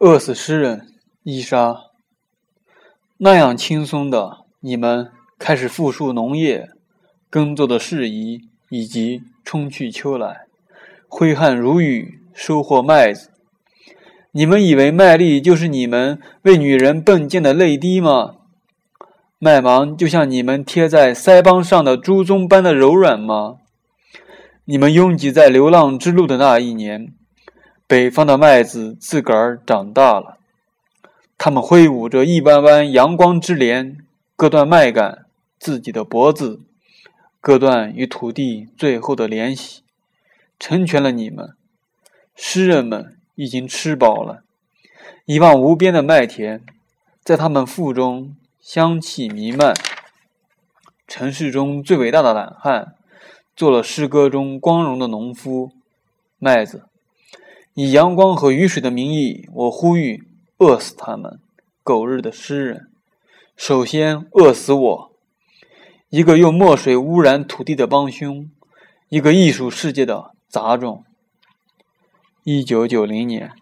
饿死诗人伊莎。那样轻松的，你们开始复述农业、耕作的事宜，以及春去秋来，挥汗如雨收获麦子。你们以为麦粒就是你们为女人迸溅的泪滴吗？麦芒就像你们贴在腮帮上的珠棕般的柔软吗？你们拥挤在流浪之路的那一年，北方的麦子自个儿长大了，他们挥舞着一弯弯阳光之镰，割断麦秆自己的脖子，割断与土地最后的联系，成全了你们，诗人们。已经吃饱了，一望无边的麦田，在他们腹中香气弥漫。城市中最伟大的懒汉，做了诗歌中光荣的农夫。麦子，以阳光和雨水的名义，我呼吁饿死他们，狗日的诗人！首先饿死我，一个用墨水污染土地的帮凶，一个艺术世界的杂种。一九九零年。